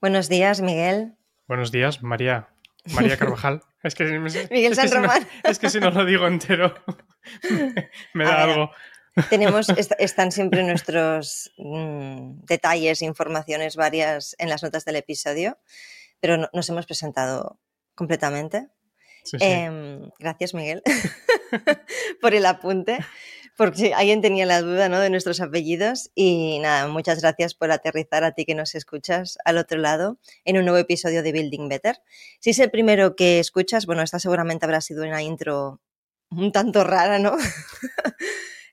Buenos días, Miguel. Buenos días, María. María Carvajal. Es que, Miguel es que San si no- Román. es que si no lo digo entero, me da ver, algo. Tenemos, est- están siempre nuestros mm, detalles, informaciones varias en las notas del episodio, pero no- nos hemos presentado completamente. Sí, sí. Em, gracias, Miguel, por el apunte, porque alguien tenía la duda ¿no? de nuestros apellidos. Y nada, muchas gracias por aterrizar a ti que nos escuchas al otro lado en un nuevo episodio de Building Better. Si es el primero que escuchas, bueno, esta seguramente habrá sido una intro un tanto rara, ¿no?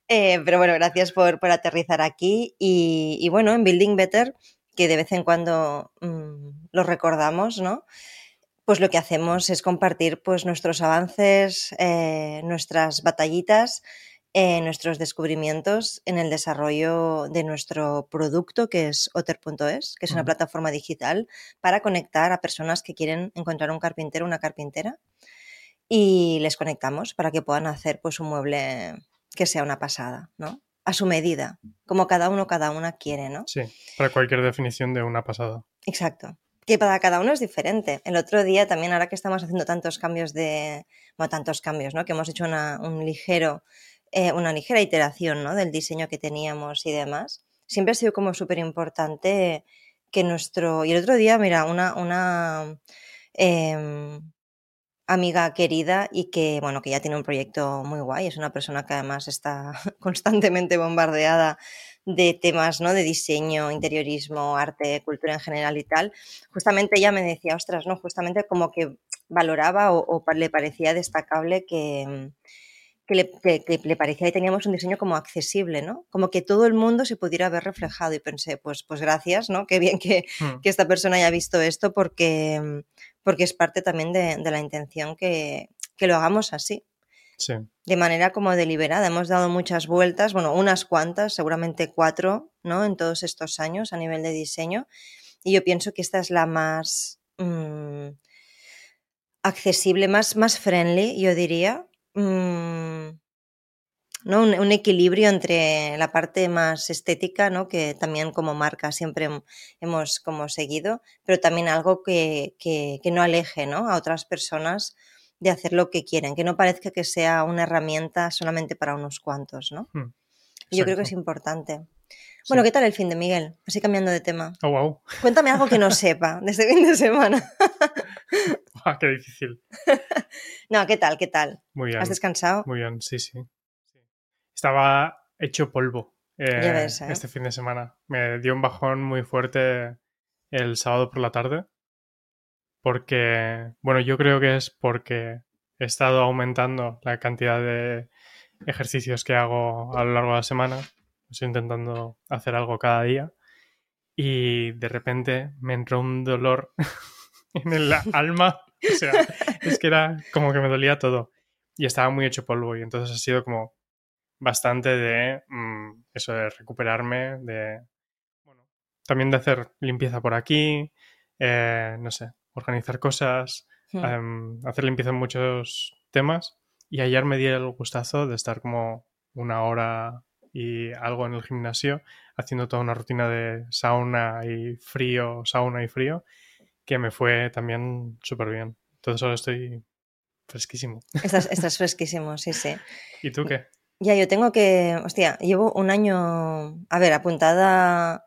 Eh, pero bueno, gracias por, por aterrizar aquí. Y, y bueno, en Building Better, que de vez en cuando mm, lo recordamos, ¿no? Pues lo que hacemos es compartir pues, nuestros avances, eh, nuestras batallitas, eh, nuestros descubrimientos en el desarrollo de nuestro producto, que es otter.es, que es una plataforma digital para conectar a personas que quieren encontrar un carpintero, una carpintera, y les conectamos para que puedan hacer pues, un mueble que sea una pasada, ¿no? A su medida, como cada uno, cada una quiere, ¿no? Sí, para cualquier definición de una pasada. Exacto. Que para cada uno es diferente. El otro día también, ahora que estamos haciendo tantos cambios de. Bueno, tantos cambios, ¿no? Que hemos hecho una, un ligero, eh, una ligera iteración, ¿no? Del diseño que teníamos y demás. Siempre ha sido como súper importante que nuestro. Y el otro día, mira, una. una em, amiga querida y que, bueno, que ya tiene un proyecto muy guay. Es una persona que además está constantemente bombardeada de temas, ¿no? De diseño, interiorismo, arte, cultura en general y tal. Justamente ella me decía, ostras, ¿no? Justamente como que valoraba o, le parecía destacable que, que le, que- que le parecía que teníamos un diseño como accesible, ¿no? Como que todo el mundo se pudiera ver reflejado y pensé, pues, pues gracias, ¿no? Qué bien que, Mm, que esta persona haya visto esto porque, porque es parte también de, de la intención que, que lo hagamos así, Sí, de manera como deliberada. Hemos dado muchas vueltas, bueno, unas cuantas, seguramente cuatro, ¿no? En todos estos años a nivel de diseño. Y yo pienso que esta es la más mm, accesible, más, más friendly, yo diría. Mm, ¿no? Un, un equilibrio entre la parte más estética, ¿no? que también como marca siempre hem- hemos como seguido, pero también algo que, que- que no aleje ¿no? a otras personas de hacer lo que quieren, que no parezca que sea una herramienta solamente para unos cuantos. ¿no? mm, Y Yo creo que es importante. Sí. Bueno, ¿qué tal el fin de Miguel? Así cambiando de tema. Oh, wow. Cuéntame algo que no sepa de este fin de semana. Ah, qué difícil. No, ¿qué tal? ¿Qué tal? Muy bien. ¿Has descansado? Muy bien, sí, sí. Estaba hecho polvo eh, ves, ¿eh? este fin de semana. Me dio un bajón muy fuerte el sábado por la tarde. Porque, bueno, yo creo que es porque he estado aumentando la cantidad de ejercicios que hago a lo largo de la semana. Estoy intentando hacer algo cada día. Y de repente me entró un dolor en el alma. O sea, es que era como que me dolía todo. Y estaba muy hecho polvo. Y entonces ha sido como bastante de mm, eso de recuperarme, de bueno, también de hacer limpieza por aquí, eh, no sé, organizar cosas, Hmm. em, hacer limpieza en muchos temas. Y ayer me di el gustazo de estar como una hora y algo en el gimnasio, haciendo toda una rutina de sauna y frío, sauna y frío, que me fue también súper bien. Entonces ahora estoy fresquísimo. Estás, estás fresquísimo, sí, sí. ¿Y tú qué? Ya, yo tengo que, hostia, llevo un año, a ver, apuntada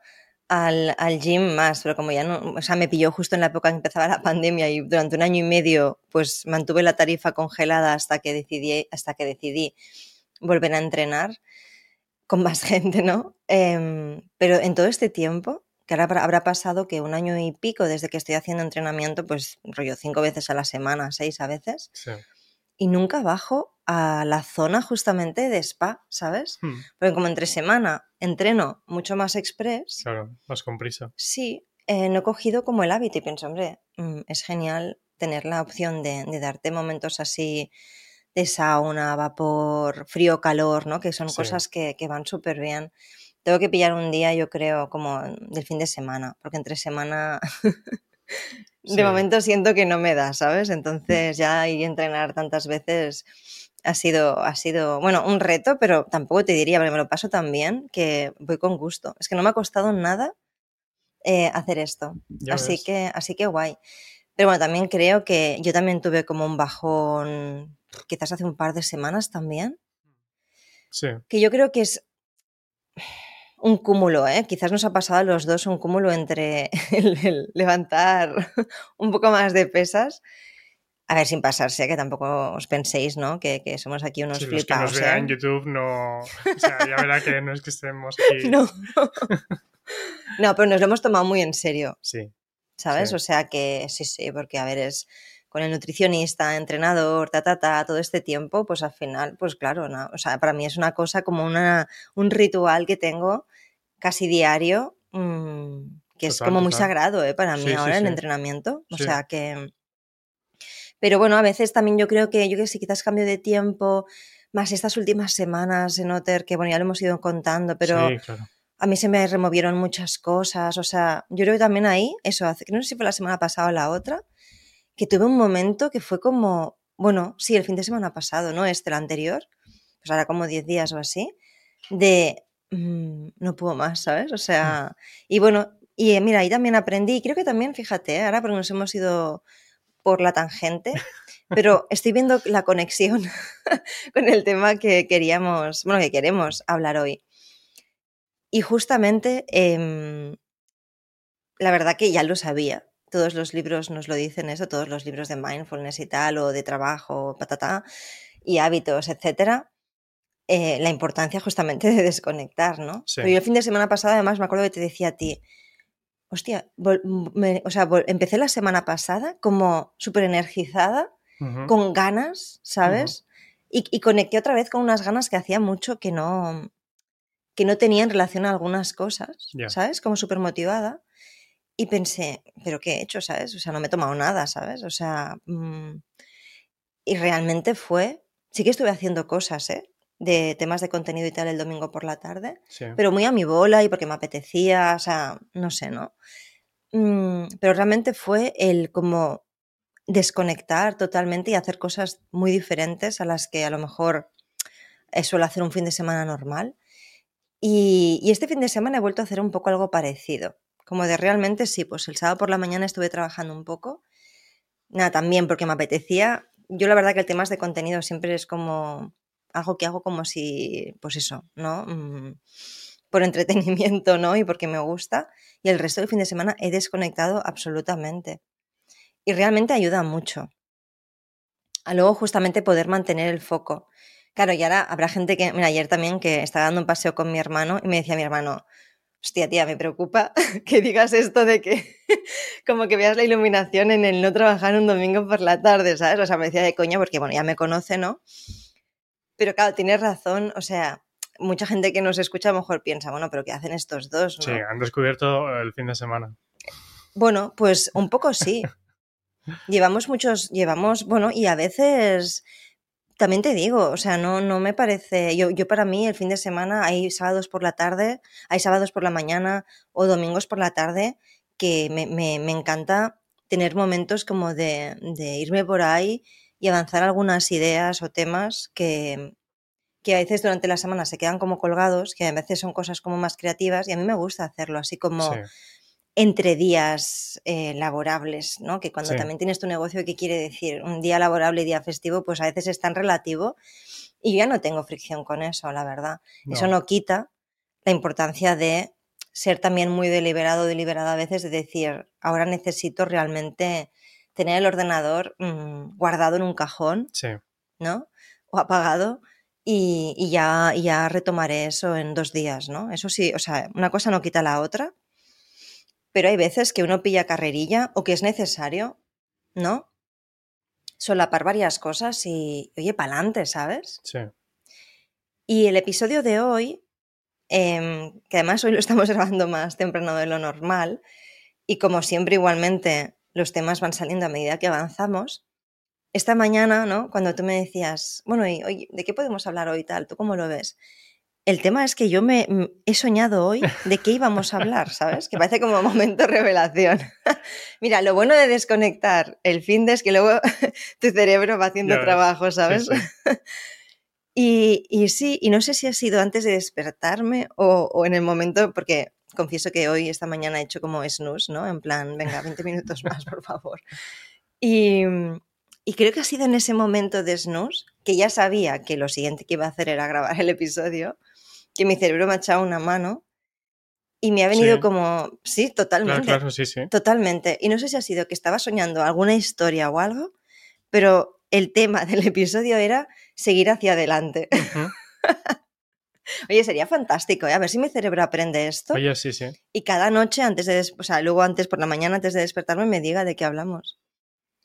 al, al gym más, pero como ya no, o sea, me pilló justo en la época que empezaba la pandemia y durante un año y medio, pues mantuve la tarifa congelada hasta que decidí, hasta que decidí volver a entrenar con más gente, ¿no? Em, pero en todo este tiempo, que ahora habrá- habrá pasado que un año y pico desde que estoy haciendo entrenamiento, pues rollo cinco veces a la semana, seis a veces, Sí. y nunca bajo a la zona justamente de spa, ¿sabes? Hmm, Porque como entre semana entreno mucho más express, claro, más con prisa. sí, eh, no he cogido como el hábito y pienso, hombre, mm, es genial tener la opción de, de darte momentos así de sauna, vapor, frío, calor, ¿no? Que son Sí. cosas que, que van súper bien. Tengo que pillar un día, yo creo, como del fin de semana, porque entre semana de Sí. momento siento que no me da, ¿sabes? Entonces ya ir a entrenar tantas veces ha sido, ha sido, bueno, un reto, pero tampoco te diría, porque me lo paso tan bien que voy con gusto. Es que no me ha costado nada eh, hacer esto. Ya Así ves. que, así que guay. Pero bueno, también creo que yo también tuve como un bajón, quizás hace un par de semanas también, Sí, que yo creo que es un cúmulo, ¿eh? Quizás nos ha pasado a los dos un cúmulo entre el, el levantar un poco más de pesas. A ver, sin pasarse, que tampoco os penséis, ¿no? Que, que somos aquí unos sí, los que flipados. nos vean ¿eh? en YouTube no... O sea, ya verá que no es que estemos aquí... No. no, pero nos lo hemos tomado muy en serio, Sí, ¿sabes? Sí. O sea que sí, sí, porque a ver, es con el nutricionista, entrenador, ta, ta, ta, todo este tiempo, pues al final, pues claro, no, o sea, para mí es una cosa como una, un ritual que tengo casi diario, mm, que es Total, como muy sagrado, ¿eh? Para mí Sí, ahora el entrenamiento. O sea que... Pero bueno, a veces también yo creo que, yo que sé, quizás cambio de tiempo, más estas últimas semanas en Otter, que bueno, ya lo hemos ido contando, pero sí, claro. a mí se me removieron muchas cosas, o sea, yo creo que también ahí, eso, hace, no sé si fue la semana pasada o la otra, que tuve un momento que fue como, bueno, sí, el fin de semana pasado, no este, el anterior, pues ahora como 10 días o así, de mm, no puedo más, ¿sabes? O sea, y bueno, y eh, mira, ahí también aprendí, y creo que también, fíjate, ¿eh? ahora porque nos hemos ido por la tangente, pero estoy viendo la conexión con el tema que queríamos, bueno, que queremos hablar hoy. Y justamente, em, la verdad que ya lo sabía. Todos los libros nos lo dicen eso, todos los libros de mindfulness y tal, o de trabajo, patata, y hábitos, etcétera. eh, la importancia justamente de desconectar, ¿no? Sí. Pero yo el fin de semana pasado, además, me acuerdo que te decía a ti, hostia, me- o sea, empecé la semana pasada como súper energizada, con ganas, ¿sabes? y, y conecté otra vez con unas ganas que hacía mucho que no, que no tenía en relación a algunas cosas. ¿sabes? Como súper motivada. Y pensé, ¿pero qué he hecho, sabes? O sea, no me he tomado nada, ¿sabes? O sea, mm, y realmente fue, sí que estuve haciendo cosas, ¿eh? De temas de contenido y tal el domingo por la tarde, Sí. pero muy a mi bola y porque me apetecía, o sea, no sé, ¿no? Mm, pero realmente fue el como desconectar totalmente y hacer cosas muy diferentes a las que a lo mejor eh, suelo hacer un fin de semana normal. Y, y este fin de semana he vuelto a hacer un poco algo parecido. Como de realmente sí, pues el sábado por la mañana estuve trabajando un poco. Nada, también porque me apetecía. Yo la verdad que el tema de contenido siempre es como algo que hago como si, pues eso, ¿no? Mm, por entretenimiento, ¿no? Y porque me gusta. Y el resto del fin de semana he desconectado absolutamente. Y realmente ayuda mucho. A luego justamente poder mantener el foco. Claro, y ahora habrá gente que, mira, ayer también que estaba dando un paseo con mi hermano y me decía mi hermano, hostia, tía, me preocupa que digas esto de que como que veas la iluminación en el no trabajar un domingo por la tarde, ¿sabes? O sea, me decía de coña porque, bueno, ya me conoce, ¿no? Pero claro, tienes razón, o sea, mucha gente que nos escucha a lo mejor piensa, bueno, pero ¿qué hacen estos dos? ¿no? Sí, han descubierto el fin de semana. Bueno, pues un poco sí. Llevamos muchos, llevamos, bueno, y a veces también te digo, o sea, no, no me parece, yo, yo para mí el fin de semana hay sábados por la tarde, hay sábados por la mañana o domingos por la tarde que me, me, me encanta tener momentos como de, de irme por ahí y avanzar algunas ideas o temas que, que a veces durante la semana se quedan como colgados, que a veces son cosas como más creativas y a mí me gusta hacerlo, así como Sí, entre días eh, laborables, ¿no? Que cuando Sí. también tienes tu negocio, ¿qué quiere decir? Un día laborable y día festivo, pues a veces es tan relativo y yo ya no tengo fricción con eso, la verdad. Eso No. quita la importancia de ser también muy deliberado deliberada a veces de decir, ahora necesito realmente tener el ordenador mm, guardado en un cajón, sí, ¿no? O apagado y, y ya, y ya retomaré eso en dos días, ¿no? Eso sí, o sea, una cosa no quita la otra, pero hay veces que uno pilla carrerilla o que es necesario, ¿no? Solapar varias cosas y, oye, pa'lante, ¿sabes? sí. Y el episodio de hoy, em, que además hoy lo estamos grabando más temprano de lo normal, y como siempre igualmente los temas van saliendo a medida que avanzamos, esta mañana, ¿no? Cuando tú me decías, bueno, y, oye, ¿de qué podemos hablar hoy tal? ¿Tú cómo lo ves? El tema es que yo me mm, he soñado hoy de qué íbamos a hablar, ¿sabes? Que parece como momento revelación. Mira, lo bueno de desconectar el fin de es que luego tu cerebro va haciendo trabajo, Sí, ¿sabes? sí. Y, y sí, y no sé si ha sido antes de despertarme o, o en el momento, porque confieso que hoy, esta mañana, he hecho como snooze, ¿no? En plan, venga, 20 minutos más, por favor. Y, y creo que ha sido en ese momento de snooze, que ya sabía que lo siguiente que iba a hacer era grabar el episodio, que mi cerebro me ha echado una mano y me ha venido Sí. como, sí, totalmente. Claro, claro, sí, sí. Totalmente. Y no sé si ha sido que estaba soñando alguna historia o algo, pero el tema del episodio era seguir hacia adelante. Ujú. Oye, sería fantástico, ¿eh? A ver si mi cerebro aprende esto Oye, sí, sí. y cada noche antes de, o sea, luego antes por la mañana antes de despertarme me diga de qué hablamos.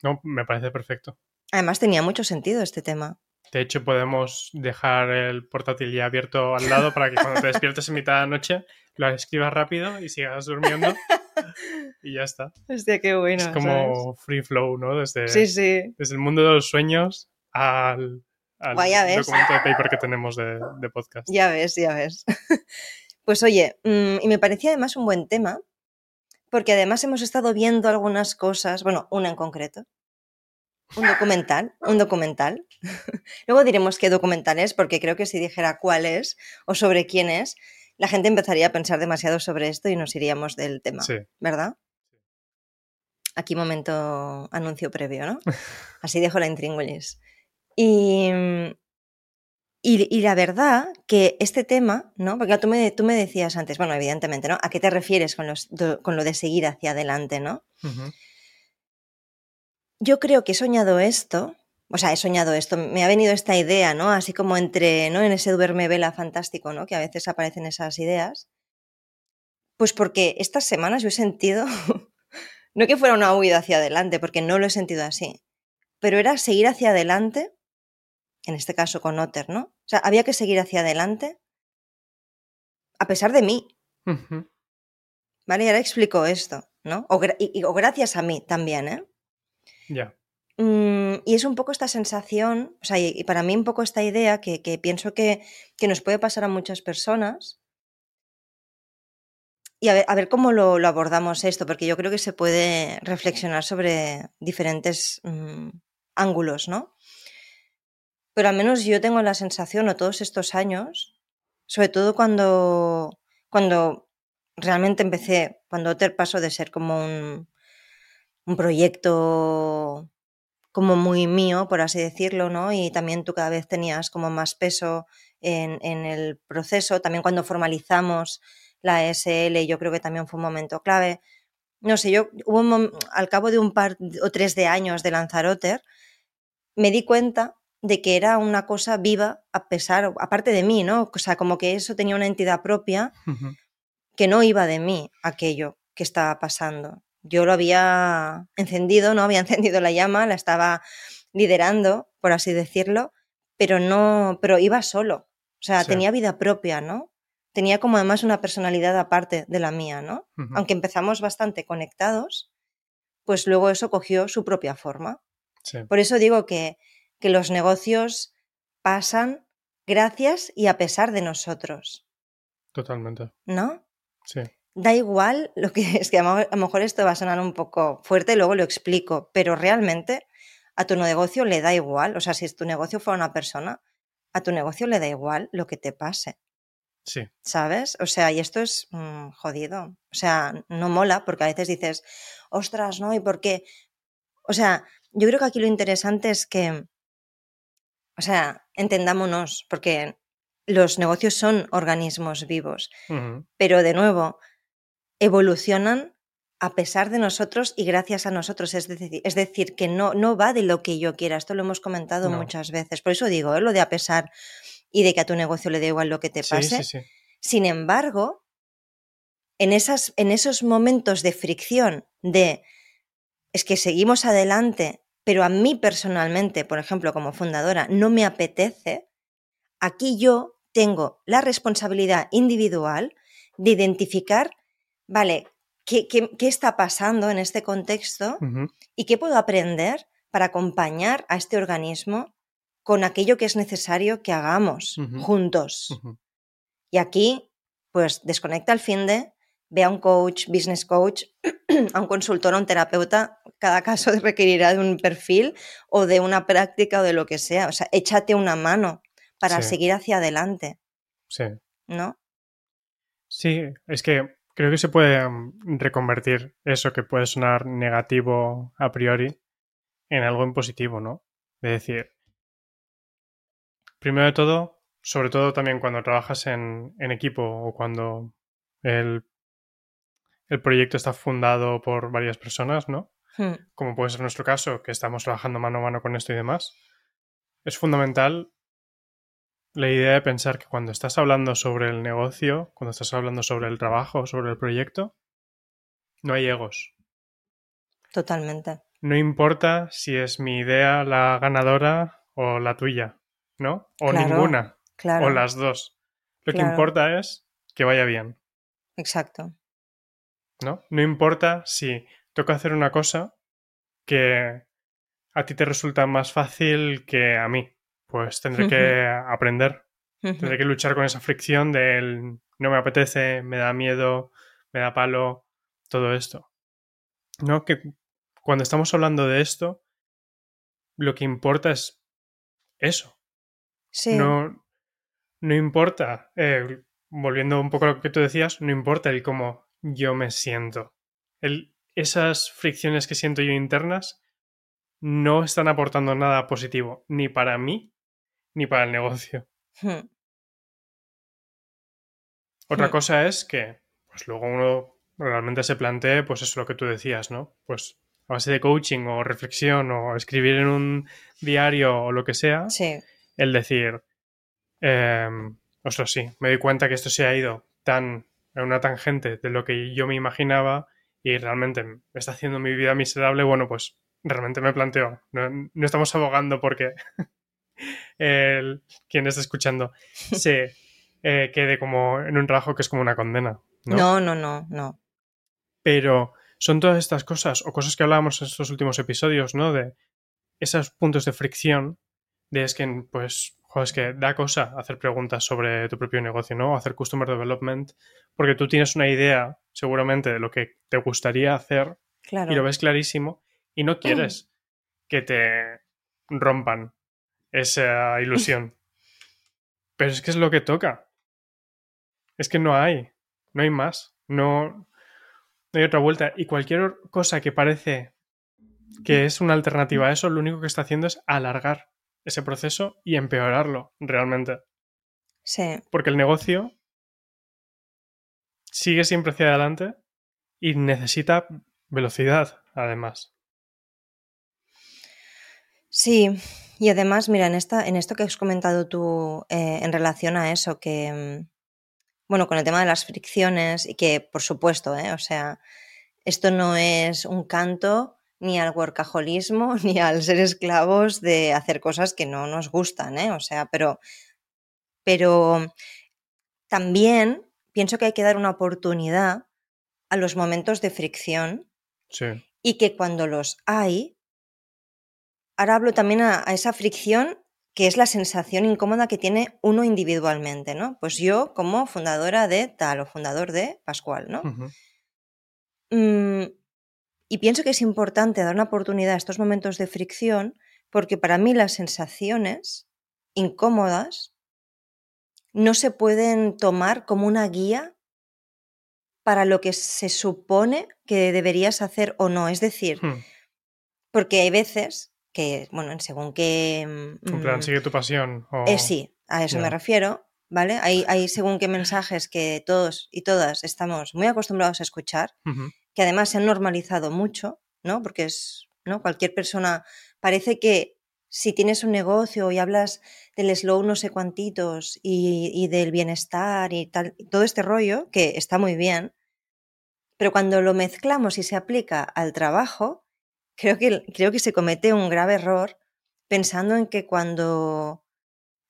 No, me parece perfecto. Además tenía mucho sentido este tema. De hecho, podemos dejar el portátil ya abierto al lado para que cuando te despiertes en mitad de la noche lo escribas rápido y sigas durmiendo y ya está. Hostia, qué bueno. es como free flow, ¿no? Desde, Sí, sí. desde el mundo de los sueños al, al documento de paper que tenemos de, de podcast. Ya ves, ya ves. Pues oye, mm, y me parecía además un buen tema, porque además hemos estado viendo algunas cosas, bueno, una en concreto. Un documental, un documental. Luego diremos qué documental es, porque creo que si dijera cuál es o sobre quién es, la gente empezaría a pensar demasiado sobre esto y nos iríamos del tema, Sí, ¿verdad? Aquí momento anuncio previo, ¿no? Así dejo la intríngulis. Y, mm, y, y la verdad que este tema, ¿no? Porque tú me, tú me decías antes, bueno, evidentemente, ¿no? ¿A qué te refieres con, los, con lo de seguir hacia adelante, ¿no? Yo creo que he soñado esto, o sea, he soñado esto, me ha venido esta idea, ¿no? Así como entre, ¿no? En ese duerme vela fantástico, ¿no? Que a veces aparecen esas ideas. Pues porque estas semanas yo he sentido, no que fuera una huida hacia adelante, porque no lo he sentido así, pero era seguir hacia adelante, en este caso con Otter, ¿no? O sea, había que seguir hacia adelante a pesar de mí. ¿vale? Y ahora explico esto, ¿no? O, gra- y- o gracias a mí también, ¿eh? Ya. Mm, y es un poco esta sensación, o sea, y, y para mí un poco esta idea que, que pienso que, que nos puede pasar a muchas personas. Y a ver, a ver cómo lo, lo abordamos esto, porque yo creo que se puede reflexionar sobre diferentes mm, ángulos, ¿no? Pero al menos yo tengo la sensación, o todos estos años, sobre todo cuando, cuando realmente empecé, cuando Otter pasó de ser como un, un proyecto como muy mío, por así decirlo, ¿no? Y también tú cada vez tenías como más peso en, en el proceso. También cuando formalizamos la SL, yo creo que también fue un momento clave. No sé, yo hubo un al cabo de un par o tres de años de Lanzaroter, me di cuenta de que era una cosa viva a pesar, aparte de mí, ¿no? O sea, como que eso tenía una entidad propia que no iba de mí aquello que estaba pasando. Yo lo había encendido, ¿no? Había encendido la llama, la estaba liderando, por así decirlo, pero no, pero iba solo. O sea, Sí. tenía vida propia, ¿no? Tenía como además una personalidad aparte de la mía, ¿no? Aunque empezamos bastante conectados, pues luego eso cogió su propia forma. Sí. Por eso digo que, que los negocios pasan gracias y a pesar de nosotros, Totalmente. ¿no? Sí. Da igual lo que es que a lo mejor esto va a sonar un poco fuerte, luego lo explico, pero realmente a tu negocio le da igual, o sea, si tu negocio fuera una persona, a tu negocio le da igual lo que te pase, Sí. ¿sabes? O sea, y esto es mm, jodido, o sea, no mola porque a veces dices, ostras, ¿no? ¿Y por qué? O sea, yo creo que aquí lo interesante es que, o sea, entendámonos, porque los negocios son organismos vivos pero de nuevo, evolucionan a pesar de nosotros y gracias a nosotros. Es decir, es decir que no, no va de lo que yo quiera. Esto lo hemos comentado No. muchas veces. Por eso digo, ¿eh? lo de a pesar y de que a tu negocio le da igual lo que te Sí, pase. sí, sí. Sin embargo, en, esas, en esos momentos de fricción, de es que seguimos adelante, pero a mí personalmente, por ejemplo, como fundadora, no me apetece, aquí yo tengo la responsabilidad individual de identificar, vale, qué, qué- qué está pasando en este contexto y qué puedo aprender para acompañar a este organismo con aquello que es necesario que hagamos juntos. Y aquí, pues desconecta el fin de, ve a un coach, business coach, a un consultor, a un terapeuta. Cada caso requerirá de un perfil o de una práctica o de lo que sea. O sea, échate una mano para Sí. seguir hacia adelante, Sí. ¿no? Sí, es que creo que se puede mm, reconvertir eso que puede sonar negativo a priori en algo en positivo, ¿no? De decir, primero de todo, sobre todo también cuando trabajas en, equipo o cuando el, proyecto está fundado por varias personas, ¿no? Hmm. Como puede ser nuestro caso, que estamos trabajando mano a mano con esto y demás, es fundamental la idea de pensar que cuando estás hablando sobre el negocio, cuando estás hablando sobre el trabajo, sobre el proyecto, no hay egos. Totalmente. No importa si es mi idea la ganadora o la tuya, ¿no? O ninguna. O las dos. Lo que importa es que vaya bien. Exacto. ¿No? No importa si toca hacer una cosa que a ti te resulta más fácil que a mí pues tendré que aprender. Tendré que luchar con esa fricción del no me apetece, me da miedo, me da palo, todo esto. ¿No? Que cuando estamos hablando de esto, lo que importa es eso. Sí. No, no importa, eh, volviendo un poco a lo que tú decías, no importa el cómo yo me siento. El, esas fricciones que siento yo internas no están aportando nada positivo, ni para mí, ni para el negocio. Hmm. Otra hmm. cosa es que, pues luego uno realmente se plantee, pues eso lo que tú decías, ¿no? Pues a base de coaching o reflexión o escribir en un diario o lo que sea, sí. el decir, eh, ostras, sí, me doy cuenta que esto se ha ido tan en una tangente de lo que yo me imaginaba y realmente me está haciendo mi vida miserable, bueno, pues realmente me planteo, no, no estamos abogando porque el, quien está escuchando se eh, quede como en un trabajo que es como una condena. ¿no? no, no, no, Pero son todas estas cosas, o cosas que hablábamos en estos últimos episodios, ¿no? De esos puntos de fricción, de es que, pues, es que da cosa hacer preguntas sobre tu propio negocio, ¿no? Hacer customer development, porque tú tienes una idea, seguramente, de lo que te gustaría hacer y lo ves clarísimo y no quieres que te rompan esa ilusión. Pero es que es lo que toca. Es que no hay. No hay más. No, no hay otra vuelta. Y cualquier cosa que parece que es una alternativa a eso, lo único que está haciendo es alargar ese proceso y empeorarlo realmente. Sí. Porque el negocio sigue siempre hacia adelante y necesita velocidad, además. Sí, y además, mira, en, esta, en esto que has comentado tú eh, en relación a eso, que, mm, bueno, con el tema de las fricciones, y que por supuesto, ¿eh? o sea, esto no es un canto ni al workaholismo, ni al ser esclavos de hacer cosas que no nos gustan, ¿eh? O sea, pero, pero también pienso que hay que dar una oportunidad a los momentos de fricción y que cuando los hay, ahora hablo también a, esa fricción que es la sensación incómoda que tiene uno individualmente, ¿no? Pues yo como fundadora de tal o fundador de Pascual, ¿no? Mm, y pienso que es importante dar una oportunidad a estos momentos de fricción porque para mí las sensaciones incómodas no se pueden tomar como una guía para lo que se supone que deberías hacer o no. Es decir, hmm. porque hay veces que, bueno, según qué... En plan, mm, sigue tu pasión. Eh, sí, a eso me refiero, ¿vale? Hay, hay, según qué mensajes que todos y todas estamos muy acostumbrados a escuchar, que además se han normalizado mucho, ¿no? Porque es, ¿no? Cualquier persona, parece que si tienes un negocio y hablas del slow no sé cuantitos y, y del bienestar y tal, todo este rollo, que está muy bien, pero cuando lo mezclamos y se aplica al trabajo, creo que, creo que se comete un grave error pensando en que cuando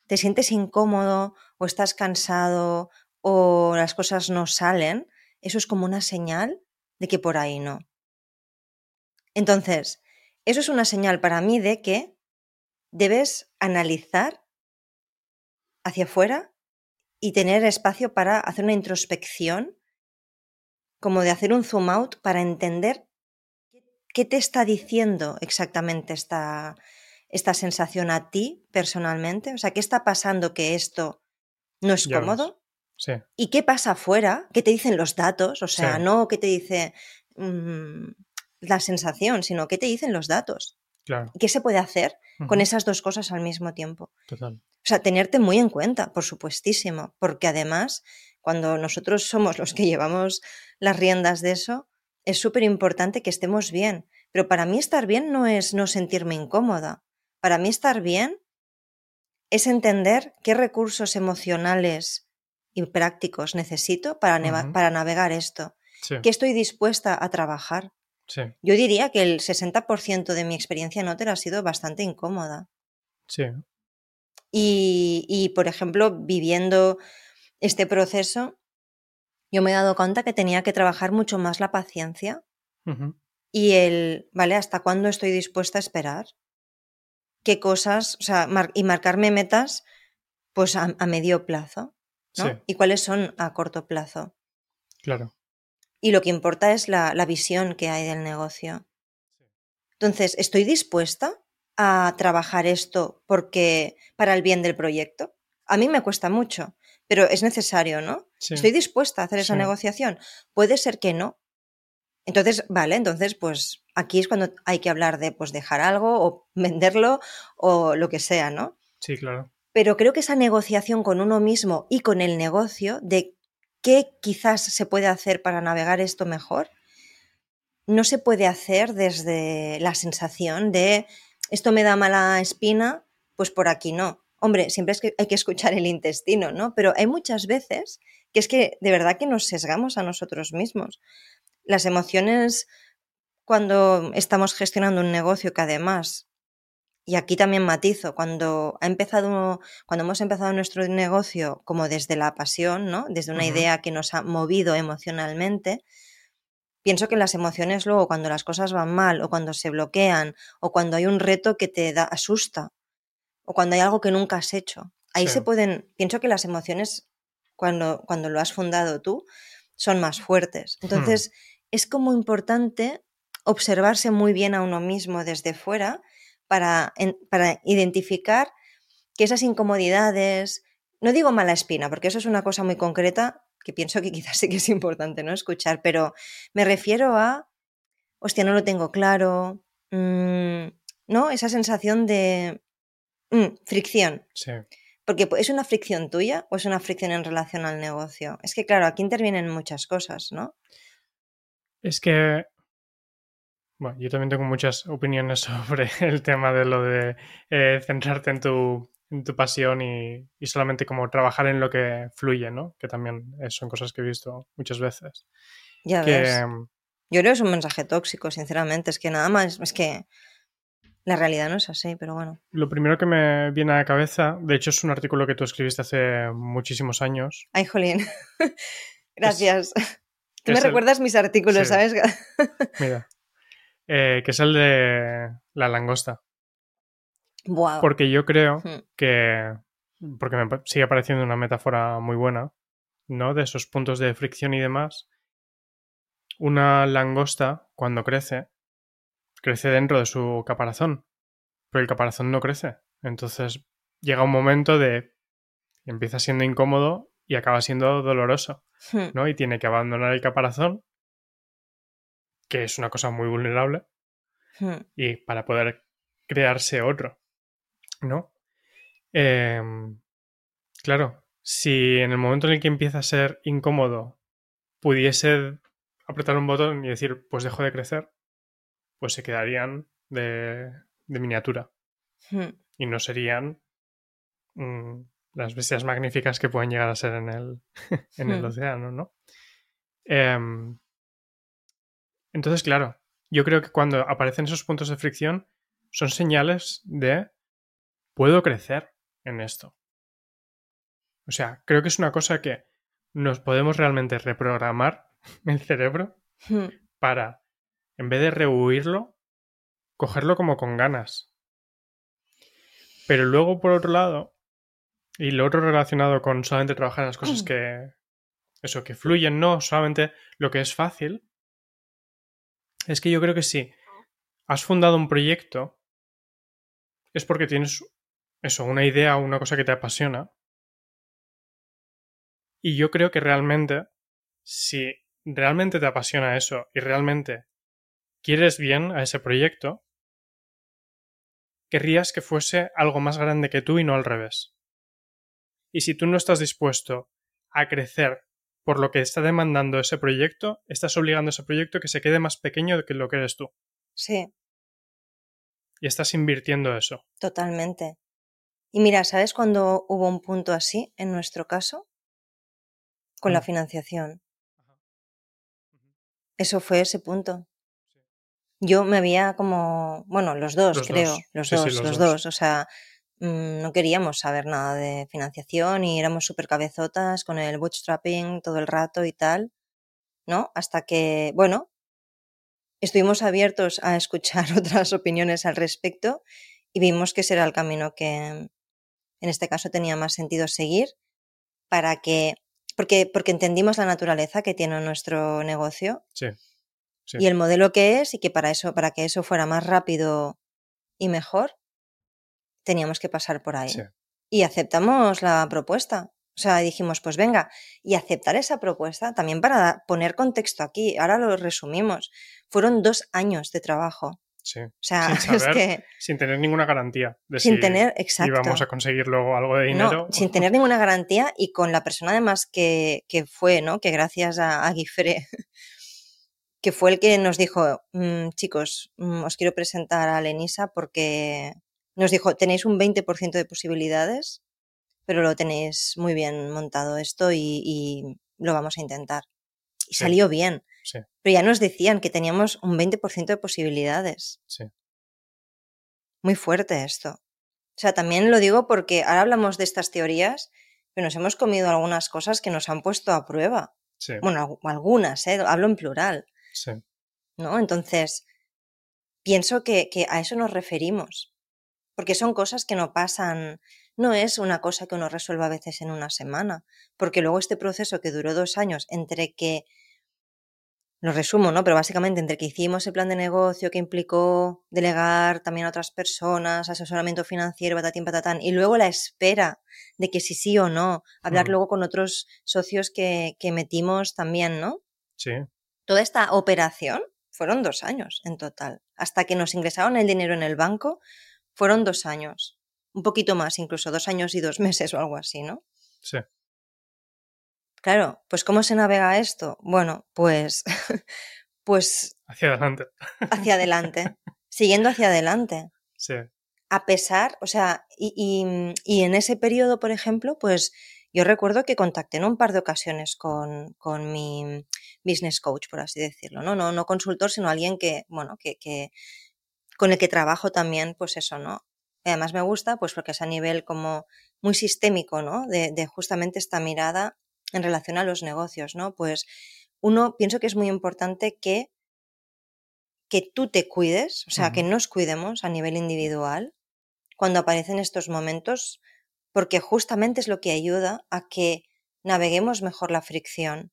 te sientes incómodo o estás cansado o las cosas no salen, eso es como una señal de que por ahí no. Entonces, eso es una señal para mí de que debes analizar hacia afuera y tener espacio para hacer una introspección, como de hacer un zoom out para entender ¿qué te está diciendo exactamente esta, esta sensación a ti personalmente? O sea, ¿qué está pasando que esto no es cómodo? Sí, ¿Y qué pasa afuera? ¿Qué te dicen los datos? O sea, Sí. no qué te dice mm, la sensación, sino qué te dicen los datos. claro. ¿Y ¿Qué se puede hacer con esas dos cosas al mismo tiempo? Total. O sea, tenerte muy en cuenta, por supuestísimo, porque además, cuando nosotros somos los que llevamos las riendas de eso, es súper importante que estemos bien. Pero para mí estar bien no es no sentirme incómoda. Para mí estar bien es entender qué recursos emocionales y prácticos necesito para, para navegar esto, Sí, que estoy dispuesta a trabajar. sí, Yo diría que el 60% de mi experiencia en Otter ha sido bastante incómoda. sí. Y, y, por ejemplo, viviendo este proceso, yo me he dado cuenta que tenía que trabajar mucho más la paciencia y el, ¿vale? ¿Hasta cuándo estoy dispuesta a esperar? ¿Qué cosas? O sea, mar- y marcarme metas, pues a, a medio plazo, ¿no? Sí, ¿Y cuáles son a corto plazo? claro. Y lo que importa es la, la visión que hay del negocio. Entonces, ¿estoy dispuesta a trabajar esto porque para el bien del proyecto? A mí me cuesta mucho, pero es necesario, ¿no? Sí, ¿Estoy dispuesta a hacer esa Sí. negociación? Puede ser que no. Entonces, vale, entonces, pues aquí es cuando hay que hablar de pues dejar algo o venderlo o lo que sea, ¿no? sí, claro. Pero creo que esa negociación con uno mismo y con el negocio de qué quizás se puede hacer para navegar esto mejor, no se puede hacer desde la sensación de esto me da mala espina, pues por aquí no. Hombre, siempre es que hay que escuchar el intestino, ¿no? Pero hay muchas veces que es que de verdad que nos sesgamos a nosotros mismos. Las emociones cuando estamos gestionando un negocio que además y aquí también matizo, cuando ha empezado, cuando hemos empezado nuestro negocio como desde la pasión, ¿no? Desde una idea que nos ha movido emocionalmente, pienso que las emociones luego cuando las cosas van mal o cuando se bloquean o cuando hay un reto que te da asusta o cuando hay algo que nunca has hecho, ahí Sí. se pueden, pienso que las emociones cuando cuando lo has fundado tú son más fuertes. Entonces, es como importante observarse muy bien a uno mismo desde fuera para, en- para identificar que esas incomodidades, no digo mala espina, porque eso es una cosa muy concreta que pienso que quizás sí que es importante no escuchar, pero me refiero a, hostia, no lo tengo claro, mm, ¿no? Esa sensación de mm, fricción. Sí. Porque ¿es una fricción tuya o es una fricción en relación al negocio? Es que, claro, aquí intervienen muchas cosas, ¿no? Es que. Bueno, yo también tengo muchas opiniones sobre el tema de lo de eh, centrarte en tu, en tu pasión y, y solamente como trabajar en lo que fluye, ¿no? Que también eh, son cosas que he visto muchas veces. Ya Que, ves. Yo creo que es un mensaje tóxico, sinceramente. Es que nada más, es que la realidad no es así, pero bueno. Lo primero que me viene a la cabeza, de hecho es un artículo que tú escribiste hace muchísimos años. Ay, Jolín. Gracias. Tú me el- recuerdas mis artículos, sí. ¿sabes? Mira. Eh, que es el de la langosta. Porque yo creo Hmm. que. Porque me sigue pareciendo una metáfora muy buena, ¿no? De esos puntos de fricción y demás. Una langosta, cuando crece, crece dentro de su caparazón. Pero el caparazón no crece. Entonces llega un momento de. empieza siendo incómodo y acaba siendo doloroso. Hmm. ¿no? Y tiene que abandonar el caparazón, que es una cosa muy vulnerable, Hmm. y para poder crearse otro, ¿no? Em, claro, si en el momento en el que empieza a ser incómodo pudiese apretar un botón y decir, pues dejo de crecer, pues se quedarían de, de miniatura Hmm. y no serían mm, las bestias magníficas que pueden llegar a ser en el, en el Hmm. océano, ¿no? Em, entonces, claro, yo creo que cuando aparecen esos puntos de fricción son señales de puedo crecer en esto. O sea, creo que es una cosa que nos podemos realmente reprogramar el cerebro Hmm. para, en vez de rehuirlo, cogerlo como con ganas. Pero luego, por otro lado, y lo otro relacionado con solamente trabajar en las cosas que. Eso, que fluyen, no solamente lo que es fácil. Es que yo creo que si has fundado un proyecto, es porque tienes eso, una idea o una cosa que te apasiona. Y yo creo que realmente, si realmente te apasiona eso y realmente quieres bien a ese proyecto, querrías que fuese algo más grande que tú y no al revés. Y si tú no estás dispuesto a crecer por lo que está demandando ese proyecto, estás obligando a ese proyecto que se quede más pequeño de que lo que eres tú. Sí. Y estás invirtiendo eso. Totalmente. Y mira, ¿sabes cuándo hubo un punto así en nuestro caso? Con la financiación. Eso fue ese punto. Yo me había como, bueno, los dos, creo, Los, dos, los, dos, O sea, no queríamos saber nada de financiación y éramos súper cabezotas con el bootstrapping todo el rato y tal, ¿no? Hasta que, bueno, estuvimos abiertos a escuchar otras opiniones al respecto y vimos que ese era el camino que en este caso tenía más sentido seguir para que, porque, porque entendimos la naturaleza que tiene nuestro negocio. Sí y el modelo que es y que para eso, para que eso fuera más rápido y mejor, teníamos que pasar por ahí. Y aceptamos la propuesta. O sea, dijimos, pues venga, y aceptar esa propuesta, también para poner contexto aquí, ahora lo resumimos, fueron dos años de trabajo. Sí. O sea, sin, es que, sin tener ninguna garantía de sin si tener, exacto. íbamos a conseguir luego algo de dinero. sin tener ninguna garantía y con la persona además que, que fue, ¿no? Que gracias a, a Guifre que fue el que nos dijo, mm, chicos, mm, os quiero presentar a Lenisa porque nos dijo, tenéis un 20% de posibilidades, pero lo tenéis muy bien montado esto y, lo vamos a intentar. Y salió bien. Pero ya nos decían que teníamos un 20% de posibilidades. Sí. Muy fuerte esto. O sea, también lo digo porque ahora hablamos de estas teorías, pero nos hemos comido algunas cosas que nos han puesto a prueba. Bueno, algunas, ¿eh? hablo en plural. Sí. ¿No? Entonces, pienso que, que a eso nos referimos. Porque son cosas que no pasan, no es una cosa que uno resuelva a veces en una semana. Porque luego este proceso que duró dos años entre que lo resumo, ¿no? Pero básicamente entre que hicimos el plan de negocio que implicó delegar también a otras personas, asesoramiento financiero, patatín, patatán, y luego la espera de que si sí o no, hablar luego con otros socios que, que metimos también, ¿no? Sí. Toda esta operación fueron dos años en total. Hasta que nos ingresaron el dinero en el banco, fueron dos años. Un poquito más, incluso dos años y dos meses o algo así, ¿no? Sí. Claro, pues ¿cómo se navega esto? Bueno, pues. pues. Hacia adelante. Hacia adelante. siguiendo hacia adelante. Sí. A pesar, o sea, y, y, y en ese periodo, por ejemplo, pues yo recuerdo que contacté en un par de ocasiones con, con mi business coach, por así decirlo, ¿no? No, no consultor, sino alguien que, bueno, que, que, con el que trabajo también, pues eso, ¿no? además me gusta, pues porque es a nivel como muy sistémico, ¿no? De, de justamente esta mirada en relación a los negocios, ¿no? Pues uno, pienso que es muy importante que, que tú te cuides, o sea, que nos cuidemos a nivel individual cuando aparecen estos momentos porque justamente es lo que ayuda a que naveguemos mejor la fricción.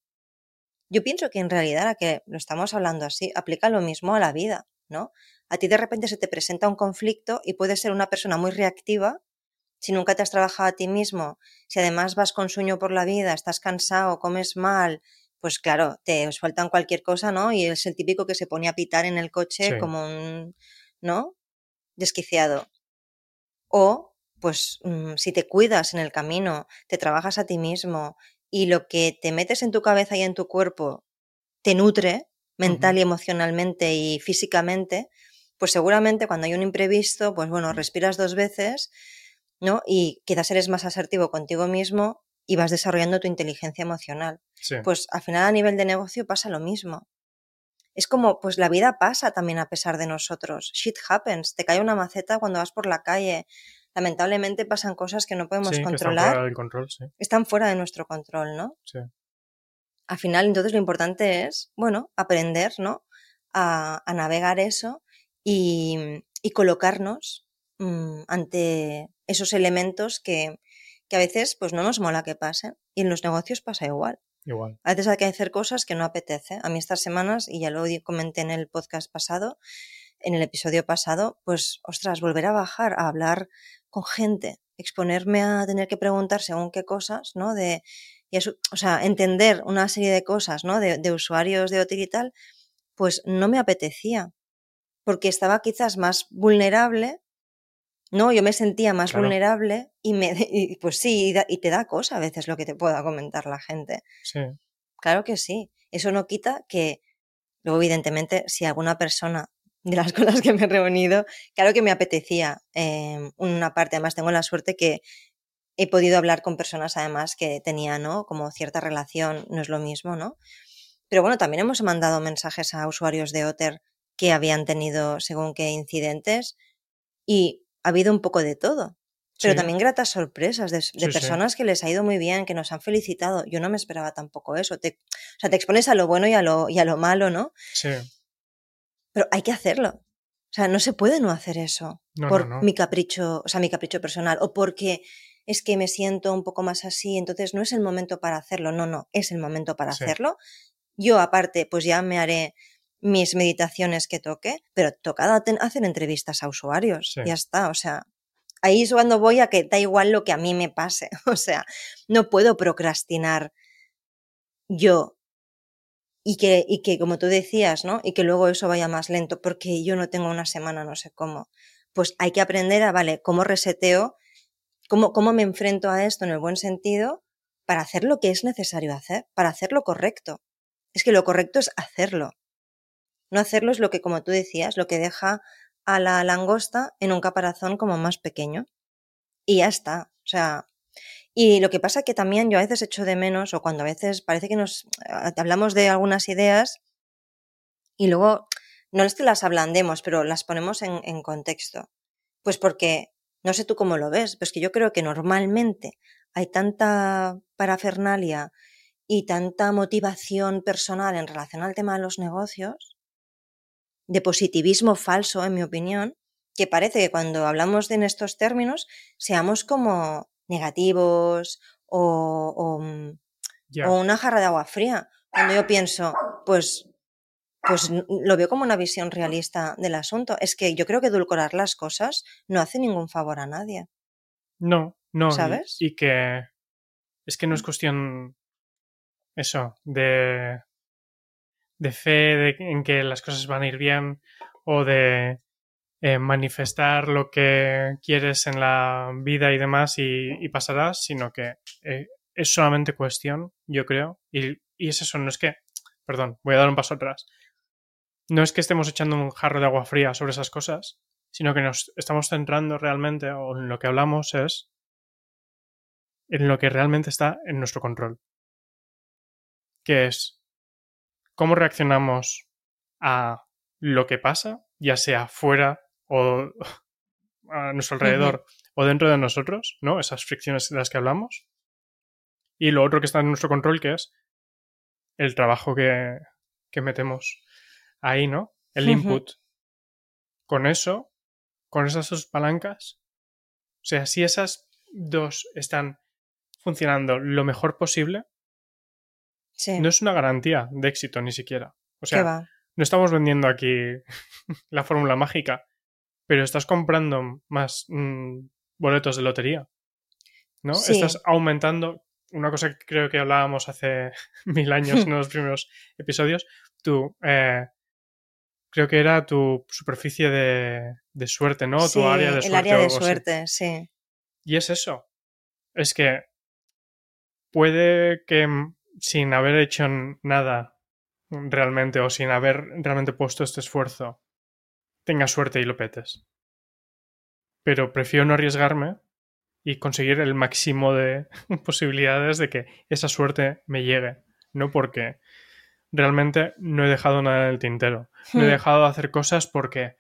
Yo pienso que en realidad, a que lo estamos hablando así, aplica lo mismo a la vida, ¿no? A ti de repente se te presenta un conflicto y puedes ser una persona muy reactiva si nunca te has trabajado a ti mismo, si además vas con sueño por la vida, estás cansado, comes mal, pues claro, te sueltan cualquier cosa, ¿no? Y es el típico que se pone a pitar en el coche como un, ¿no? Desquiciado. O pues mm, si te cuidas en el camino, te trabajas a ti mismo y lo que te metes en tu cabeza y en tu cuerpo te nutre mental y emocionalmente y físicamente, pues seguramente cuando hay un imprevisto, pues bueno, respiras dos veces, ¿no? Y quizás eres más asertivo contigo mismo y vas desarrollando tu inteligencia emocional. Pues al final a nivel de negocio pasa lo mismo. Es como, pues la vida pasa también a pesar de nosotros. Shit happens. Te cae una maceta cuando vas por la calle lamentablemente pasan cosas que no podemos controlar. están fuera del control, sí. Están fuera de nuestro control, ¿no? Sí. Al final, entonces lo importante es, bueno, aprender, ¿no? A, navegar eso y, colocarnos mm, ante esos elementos que, que, a veces pues no nos mola que pasen. Y en los negocios pasa igual. Igual. A veces hay que hacer cosas que no apetece. A mí estas semanas, y ya lo comenté en el podcast pasado, en el episodio pasado, pues, ostras, volver a bajar, a hablar con gente, exponerme a tener que preguntar según qué cosas, ¿no? De y o sea, entender una serie de cosas, ¿no? De, de usuarios de Otter y tal, pues no me apetecía, porque estaba quizás más vulnerable no, yo me sentía más vulnerable y me, pues sí, y, te da cosa a veces lo que te pueda comentar la gente. Sí. Claro que sí. Eso no quita que, luego evidentemente, si alguna persona de las cosas que me he reunido, claro que me apetecía em, una parte, además tengo la suerte que he podido hablar con personas además que tenían, ¿no? Como cierta relación, no es lo mismo, ¿no? Pero bueno, también hemos mandado mensajes a usuarios de Otter que habían tenido según qué incidentes y ha habido un poco de todo. Pero también gratas sorpresas de, personas que les ha ido muy bien, que nos han felicitado. Yo no me esperaba tampoco eso. Te, o sea, te expones a lo bueno y a lo, y a lo malo, ¿no? Sí. Pero hay que hacerlo. O sea, no se puede no hacer eso por mi capricho, o sea, mi capricho personal o porque es que me siento un poco más así, entonces no es el momento para hacerlo. No, no, es el momento para hacerlo. Yo aparte, pues ya me haré mis meditaciones que toque, pero tocado hacer entrevistas a usuarios. Ya está, o sea, ahí es cuando voy a que da igual lo que a mí me pase. O sea, no puedo procrastinar yo y que, y que, como tú decías, ¿no? Y que luego eso vaya más lento porque yo no tengo una semana, no sé cómo. Pues hay que aprender a, vale, cómo reseteo, cómo, cómo me enfrento a esto en el buen sentido para hacer lo que es necesario hacer, para hacer lo correcto. Es que lo correcto es hacerlo. No hacerlo es lo que, como tú decías, lo que deja a la langosta en un caparazón como más pequeño. Y ya está. O sea, y lo que pasa que también yo a veces echo de menos, o cuando a veces parece que nos eh, hablamos de algunas ideas y luego no es que las ablandemos, pero las ponemos en, en contexto. Pues porque, no sé tú cómo lo ves, pues que yo creo que normalmente hay tanta parafernalia y tanta motivación personal en relación al tema de los negocios de positivismo falso, en mi opinión, que parece que cuando hablamos de en estos términos seamos como negativos o, mm, o, una jarra de agua fría. Cuando yo pienso, pues, pues lo veo como una visión realista del asunto. Es que yo creo que edulcorar las cosas no hace ningún favor a nadie. No, no. ¿Sabes? Y, y que es que no es cuestión eso, de de fe en que las cosas van a ir bien o de eh, manifestar lo que quieres en la vida y demás y, pasarás, sino que eh, es solamente cuestión, yo creo, y, y es eso, no es que, perdón, voy a dar un paso atrás, no es que estemos echando un jarro de agua fría sobre esas cosas, sino que nos estamos centrando realmente, o en lo que hablamos es en lo que realmente está en nuestro control, que es cómo reaccionamos a lo que pasa, ya sea fuera o a nuestro alrededor o dentro de nosotros, ¿no? Esas fricciones de las que hablamos. Y lo otro que está en nuestro control, que es el trabajo que, que metemos ahí, ¿no? El input. Con eso, con esas dos palancas, o sea, si esas dos están funcionando lo mejor posible, no es una garantía de éxito ni siquiera. O sea, no estamos vendiendo aquí la fórmula mágica, pero estás comprando más mm, boletos de lotería. ¿No? Estás aumentando. Una cosa que creo que hablábamos hace mil años en los primeros episodios. Tú. Eh, creo que era tu superficie de, suerte, ¿no? tu área de suerte. El área de suerte, sí. Y es eso. Es que puede que sin haber hecho nada realmente o sin haber realmente puesto este esfuerzo, tengas suerte y lo petes. Pero prefiero no arriesgarme y conseguir el máximo de posibilidades de que esa suerte me llegue, no porque realmente no he dejado nada en el tintero. No he hmm. dejado de hacer cosas porque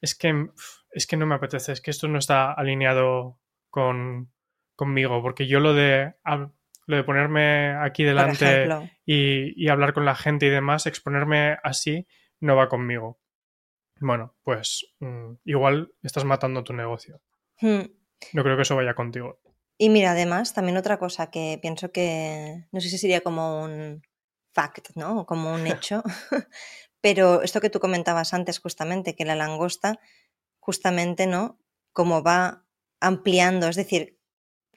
es que, es que no me apetece, es que esto no está alineado con, conmigo, porque yo lo de lo de ponerme aquí delante y, hablar con la gente y demás, exponerme así, no va conmigo. Bueno, pues mm, igual estás matando tu negocio. Hmm. No creo que eso vaya contigo. Y mira, además, también otra cosa que pienso que, no sé si sería como un fact, ¿no? Como un hecho, pero esto que tú comentabas antes justamente, que la langosta, justamente, ¿no? Como va ampliando, es decir,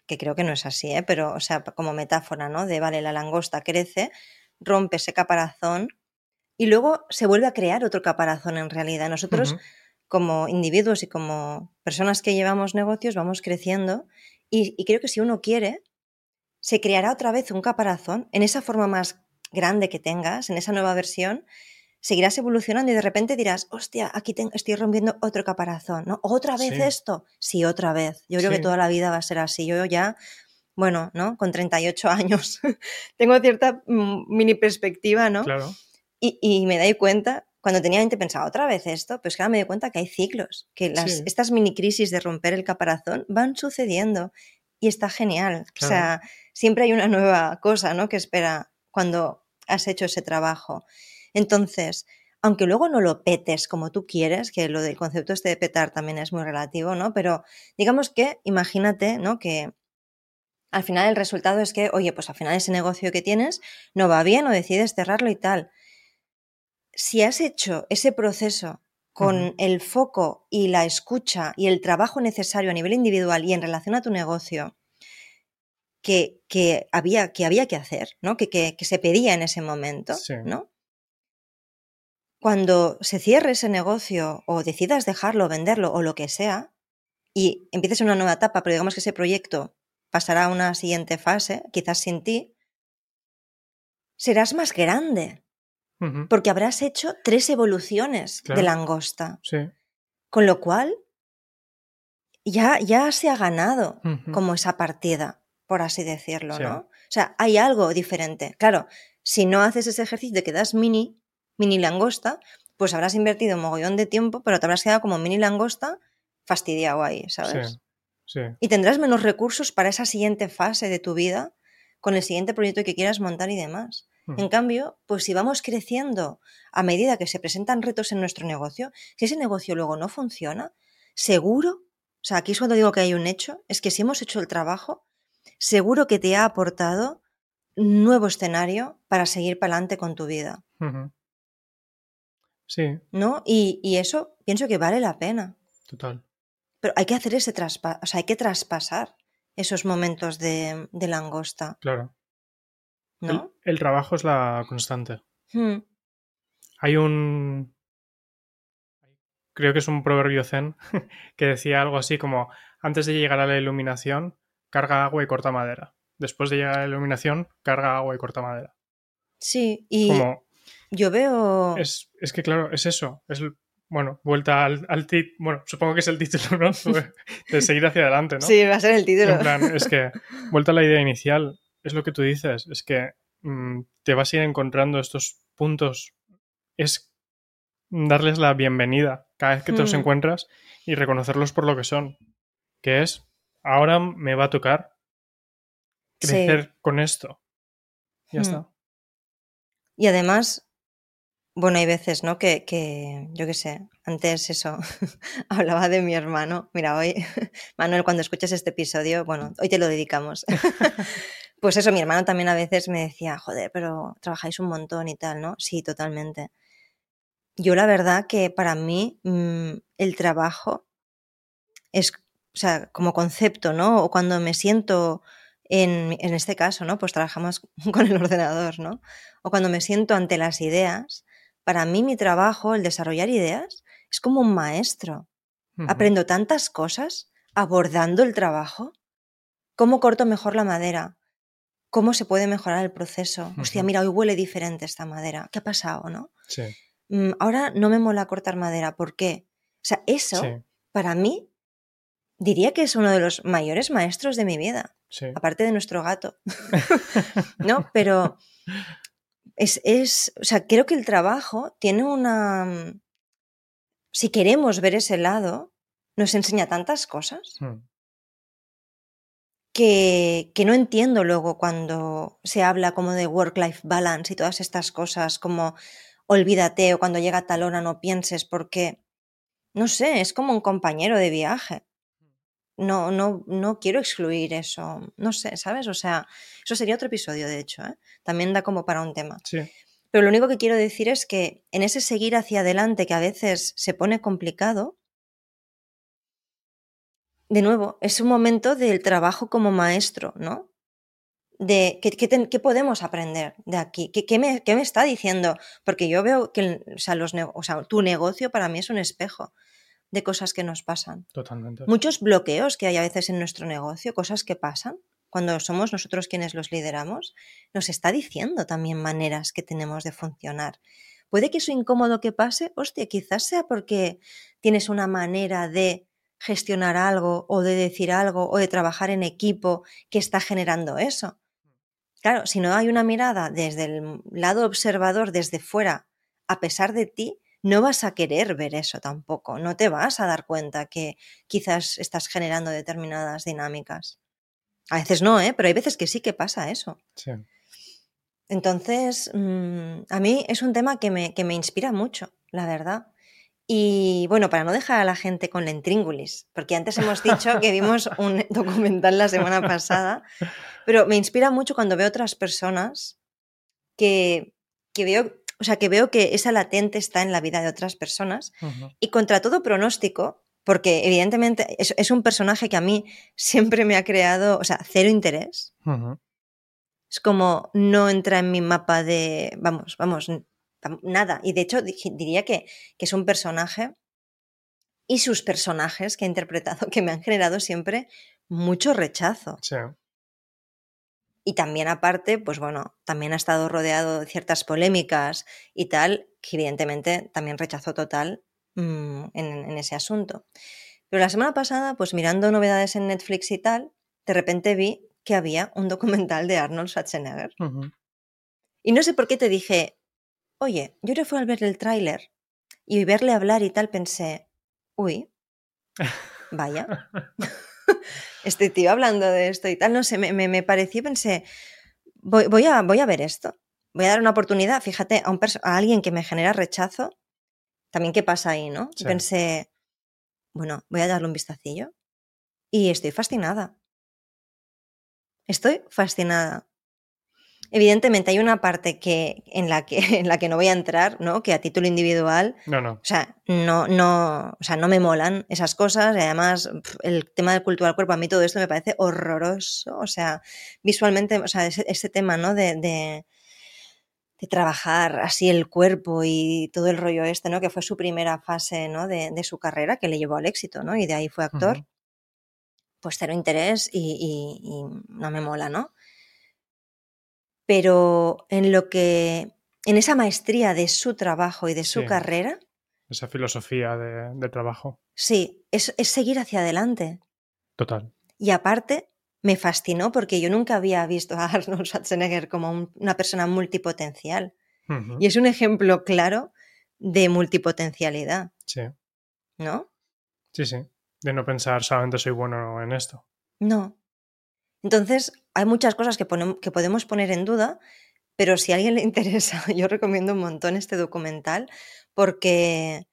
que creo que no es así, ¿eh? pero, o sea, como metáfora, ¿no? De, vale, la langosta crece, rompe ese caparazón y luego se vuelve a crear otro caparazón en realidad. Nosotros, como individuos y como personas que llevamos negocios, vamos creciendo y, y creo que si uno quiere, se creará otra vez un caparazón en esa forma más grande que tengas, en esa nueva versión, seguirás evolucionando y de repente dirás, hostia, aquí estoy rompiendo otro caparazón, ¿no? ¿Otra vez esto? Sí, otra vez. Yo creo que toda la vida va a ser así. Yo ya, bueno, ¿no? Con 38 años tengo cierta mm, mini perspectiva, ¿no? Claro. Y, me doy cuenta, cuando tenía 20 pensaba, ¿otra vez esto? Pues claro, me doy cuenta que hay ciclos, que las, estas mini crisis de romper el caparazón van sucediendo y está genial. O sea, siempre hay una nueva cosa, ¿no? Que espera cuando has hecho ese trabajo. Entonces, aunque luego no lo petes como tú quieres, que lo del concepto este de petar también es muy relativo, ¿no? Pero digamos que, imagínate, ¿no? Que al final el resultado es que, oye, pues al final ese negocio que tienes no va bien o decides cerrarlo y tal. Si has hecho ese proceso con el foco y la escucha y el trabajo necesario a nivel individual y en relación a tu negocio, que, que, había, que había que hacer, ¿no? Que, que, que se pedía en ese momento, ¿no? Cuando se cierre ese negocio o decidas dejarlo, venderlo o lo que sea, y empieces una nueva etapa, pero digamos que ese proyecto pasará a una siguiente fase, quizás sin ti, serás más grande. Porque habrás hecho tres evoluciones de langosta. Sí. Con lo cual, ya, ya se ha ganado como esa partida, por así decirlo, ¿no? O sea, hay algo diferente. Claro, si no haces ese ejercicio de que das mini, mini langosta, pues habrás invertido un mogollón de tiempo, pero te habrás quedado como mini langosta fastidiado ahí, ¿sabes? Sí, Y tendrás menos recursos para esa siguiente fase de tu vida, con el siguiente proyecto que quieras montar y demás. Hmm. En cambio, pues si vamos creciendo a medida que se presentan retos en nuestro negocio, si ese negocio luego no funciona, seguro, o sea, aquí es cuando digo que hay un hecho, es que si hemos hecho el trabajo, seguro que te ha aportado nuevo escenario para seguir para adelante con tu vida. Sí. ¿No? Y, eso pienso que vale la pena. Total. Pero hay que hacer ese traspaso, o sea, hay que traspasar esos momentos de, langosta. Claro. ¿No? El, trabajo es la constante. Hmm. Hay un. Creo que es un proverbio zen que decía algo así como: antes de llegar a la iluminación, carga agua y corta madera. Después de llegar a la iluminación, carga agua y corta madera. Sí, y yo veo... Es, que claro, es eso. Es, bueno, vuelta al, al Bueno, supongo que es el título, ¿no? De seguir hacia adelante, ¿no? Sí, va a ser el título. En plan, es que, vuelta a la idea inicial, es lo que tú dices, es que mm, te vas a ir encontrando estos puntos. Es darles la bienvenida cada vez que te los hmm. encuentras y reconocerlos por lo que son. Que es, ahora me va a tocar crecer con esto. Ya hmm. está. Y además, bueno, hay veces, ¿no? Que, que yo qué sé, antes eso, hablaba de mi hermano. Mira, hoy, Manuel, cuando escuches este episodio, bueno, hoy te lo dedicamos. pues eso, mi hermano también a veces me decía, joder, pero trabajáis un montón y tal, ¿no? Sí, totalmente. Yo la verdad que para mí mm, el trabajo es, o sea, como concepto, ¿no? O cuando me siento en, en, este caso, ¿no? Pues trabajamos con el ordenador, ¿no? O cuando me siento ante las ideas, para mí mi trabajo, el desarrollar ideas, es como un maestro. Aprendo tantas cosas abordando el trabajo. ¿Cómo corto mejor la madera? ¿Cómo se puede mejorar el proceso? Hostia, mira, hoy huele diferente esta madera. ¿Qué ha pasado, no? Sí. Mm, ahora no me mola cortar madera. ¿Por qué? O sea, eso, para mí, diría que es uno de los mayores maestros de mi vida. Aparte de nuestro gato. ¿No? Pero es, es, o sea, creo que el trabajo tiene una... Si queremos ver ese lado, nos enseña tantas cosas hmm. que, que no entiendo luego cuando se habla como de work-life balance y todas estas cosas, como olvídate o cuando llega tal hora no pienses, porque, no sé, es como un compañero de viaje no, no, no quiero excluir eso. No sé, ¿sabes? O sea, eso sería otro episodio, de hecho. ¿eh? También da como para un tema. Sí. Pero lo único que quiero decir es que en ese seguir hacia adelante que a veces se pone complicado, de nuevo, es un momento del trabajo como maestro, ¿no? De qué, qué ten- qué podemos aprender de aquí, ¿Qué, qué me, qué me está diciendo, porque yo veo que el- o sea, los, ne- o sea, tu negocio para mí es un espejo de cosas que nos pasan. Totalmente. Muchos bloqueos que hay a veces en nuestro negocio, cosas que pasan cuando somos nosotros quienes los lideramos, nos está diciendo también maneras que tenemos de funcionar. Puede que eso incómodo que pase, hostia, quizás sea porque tienes una manera de gestionar algo o de decir algo o de trabajar en equipo que está generando eso. Claro, si no hay una mirada desde el lado observador, desde fuera, a pesar de ti, no vas a querer ver eso tampoco. No te vas a dar cuenta que quizás estás generando determinadas dinámicas. A veces no, ¿eh? pero hay veces que sí que pasa eso. Sí. Entonces, mm, a mí es un tema que me, que me inspira mucho, la verdad. Y bueno, para no dejar a la gente con la intríngulis, porque antes hemos dicho que vimos un documental la semana pasada, pero me inspira mucho cuando veo otras personas que, que veo, o sea, que veo que esa latente está en la vida de otras personas y contra todo pronóstico, porque evidentemente es, es un personaje que a mí siempre me ha creado, o sea, cero interés. Es como no entra en mi mapa de, vamos, vamos, nada. Y de hecho diría que, que es un personaje y sus personajes que he interpretado que me han generado siempre mucho rechazo. Sí. Y también aparte, pues bueno, también ha estado rodeado de ciertas polémicas y tal, que evidentemente también rechazo total mm, en, en ese asunto. Pero la semana pasada, pues mirando novedades en Netflix y tal, de repente vi que había un documental de Arnold Schwarzenegger. Y no sé por qué te dije, oye, yo le fui al ver el tráiler y verle hablar y tal, pensé, uy, vaya, este tío hablando de esto y tal, no sé, me, me, me pareció, y pensé, voy, voy, a, voy a ver esto, voy a dar una oportunidad, fíjate, a, un a alguien que me genera rechazo, también qué pasa ahí, ¿no? Sí. pensé, bueno, voy a darle un vistacillo y estoy fascinada. Estoy fascinada. Evidentemente hay una parte que, en, la que, en la que no voy a entrar, ¿no? Que a título individual No, no. o sea, no, no, o sea, no me molan esas cosas y además el tema del culto al cuerpo, a mí todo esto me parece horroroso, o sea, visualmente, o sea, ese, ese tema, ¿no? De, de, de trabajar así el cuerpo y todo el rollo este, ¿no? Que fue su primera fase, ¿no? De, de su carrera que le llevó al éxito, ¿no? Y de ahí fue actor, Ujú. pues cero interés y, y- y no me mola, ¿no? Pero en lo que, en esa maestría de su trabajo y de su Sí. carrera, Esa filosofía de, de trabajo. Sí, es, es seguir hacia adelante. Total. Y aparte, me fascinó porque yo nunca había visto a Arnold Schwarzenegger como un- una persona multipotencial. Y es un ejemplo claro de multipotencialidad, Sí. ¿no? Sí, sí. De no pensar solamente soy bueno en esto. No. Entonces, hay muchas cosas que, que podemos poner en duda, pero si a alguien le interesa, yo recomiendo un montón este documental porque...